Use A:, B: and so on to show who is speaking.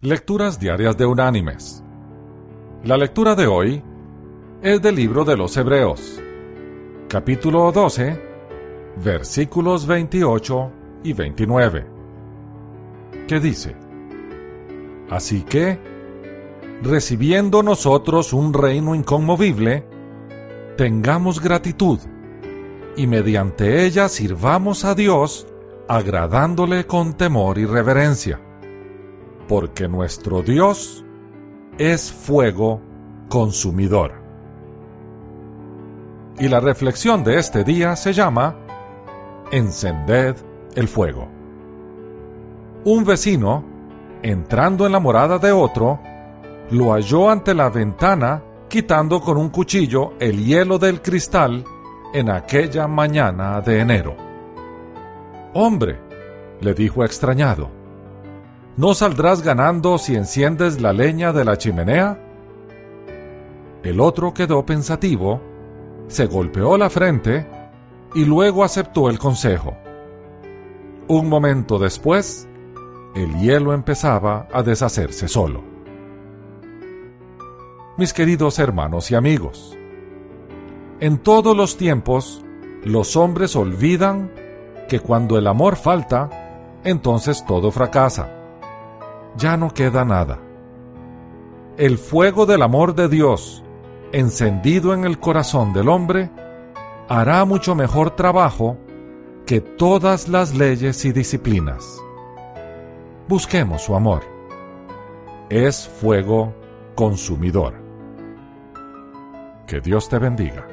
A: Lecturas Diarias de Unánimes. La lectura de hoy es del libro de los Hebreos, capítulo 12, versículos 28 y 29, que dice, Así que, recibiendo nosotros un reino inconmovible, tengamos gratitud y mediante ella sirvamos a Dios agradándole con temor y reverencia porque nuestro Dios es fuego consumidor. Y la reflexión de este día se llama Encended el fuego. Un vecino, entrando en la morada de otro, lo halló ante la ventana quitando con un cuchillo el hielo del cristal en aquella mañana de enero. Hombre, le dijo extrañado, ¿No saldrás ganando si enciendes la leña de la chimenea? El otro quedó pensativo, se golpeó la frente y luego aceptó el consejo. Un momento después, el hielo empezaba a deshacerse solo. Mis queridos hermanos y amigos, en todos los tiempos, los hombres olvidan que cuando el amor falta, entonces todo fracasa ya no queda nada. El fuego del amor de Dios, encendido en el corazón del hombre, hará mucho mejor trabajo que todas las leyes y disciplinas. Busquemos su amor. Es fuego consumidor. Que Dios te bendiga.